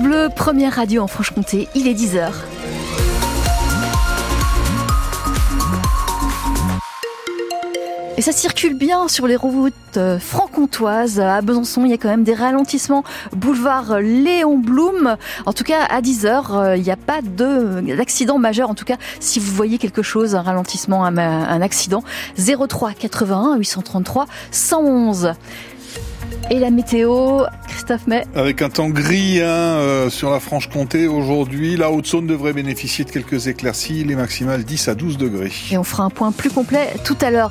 Bleu, première radio en Franche-Comté, il est 10h. Et ça circule bien sur les routes euh, franc-comtoises. À Besançon, il y a quand même des ralentissements. Boulevard Léon Blum. En tout cas, à 10h, euh, il n'y a pas d'accident majeur. En tout cas, si vous voyez quelque chose, un ralentissement, un, un accident, 03 81 833 111. Et la météo, Christophe May Avec un temps gris hein, euh, sur la Franche-Comté aujourd'hui, la Haute-Saône devrait bénéficier de quelques éclaircies, les maximales 10 à 12 degrés. Et on fera un point plus complet tout à l'heure.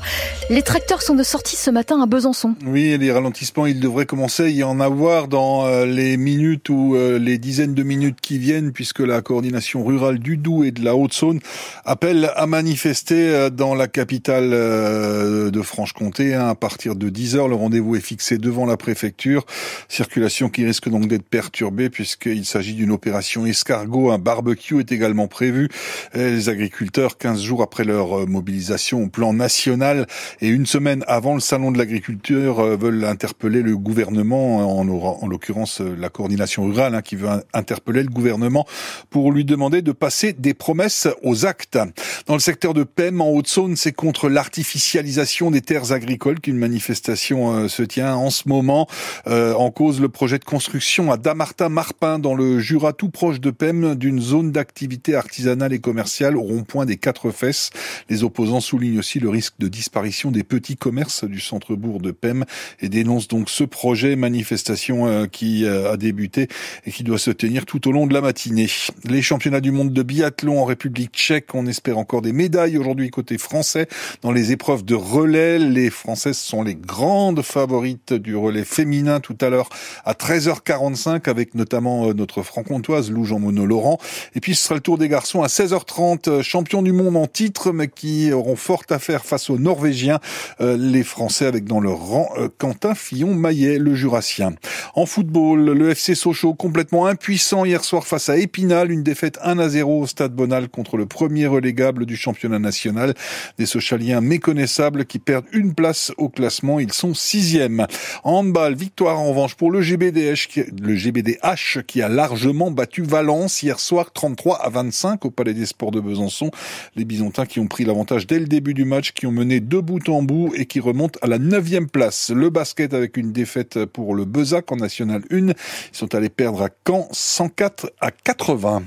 Les tracteurs sont de sortie ce matin à Besançon. Oui, les ralentissements, il devrait commencer à y en avoir dans euh, les minutes ou euh, les dizaines de minutes qui viennent, puisque la coordination rurale du Doubs et de la Haute-Saône appelle à manifester dans la capitale de Franche-Comté hein, à partir de 10 heures. Le rendez-vous est fixé devant la préfecture. Circulation qui risque donc d'être perturbée puisqu'il s'agit d'une opération escargot. Un barbecue est également prévu. Les agriculteurs, 15 jours après leur euh, mobilisation au plan national et une semaine avant le salon de l'agriculture, euh, veulent interpeller le gouvernement, en, en l'occurrence euh, la coordination rurale hein, qui veut interpeller le gouvernement pour lui demander de passer des promesses aux actes. Dans le secteur de PEM, en Haute-Saône, c'est contre l'artificialisation des terres agricoles qu'une manifestation se tient en ce moment. Euh, en cause le projet de construction à Damartin-Marpin dans le Jura tout proche de Pem d'une zone d'activité artisanale et commerciale au rond-point des quatre fesses. Les opposants soulignent aussi le risque de disparition des petits commerces du centre-bourg de Pem et dénoncent donc ce projet manifestation euh, qui euh, a débuté et qui doit se tenir tout au long de la matinée. Les championnats du monde de biathlon en République tchèque, on espère encore des médailles aujourd'hui côté français dans les épreuves de relais. Les Françaises sont les grandes favorites du relais féminin tout à l'heure à 13h45 avec notamment euh, notre franc-comtoise Lou Jean-Monod Laurent. Et puis ce sera le tour des garçons à 16h30, euh, champion du monde en titre, mais qui auront fort à faire face aux Norvégiens, euh, les Français avec dans leur rang Quentin Fillon-Maillet, le Jurassien. En football, le FC Sochaux complètement impuissant hier soir face à Épinal, une défaite 1 à 0 au stade Bonal contre le premier relégable du championnat national. Des Sochaliens méconnaissables qui perdent une place au classement, ils sont sixième. En victoire en revanche pour le Le GBDH qui a largement battu Valence hier soir 33 à 25 au Palais des Sports de Besançon. Les Bisontins qui ont pris l'avantage dès le début du match, qui ont mené de bout en bout et qui remontent à la neuvième place. Le basket avec une défaite pour le Bezac en National 1. Ils sont allés perdre à Caen 104 à 80.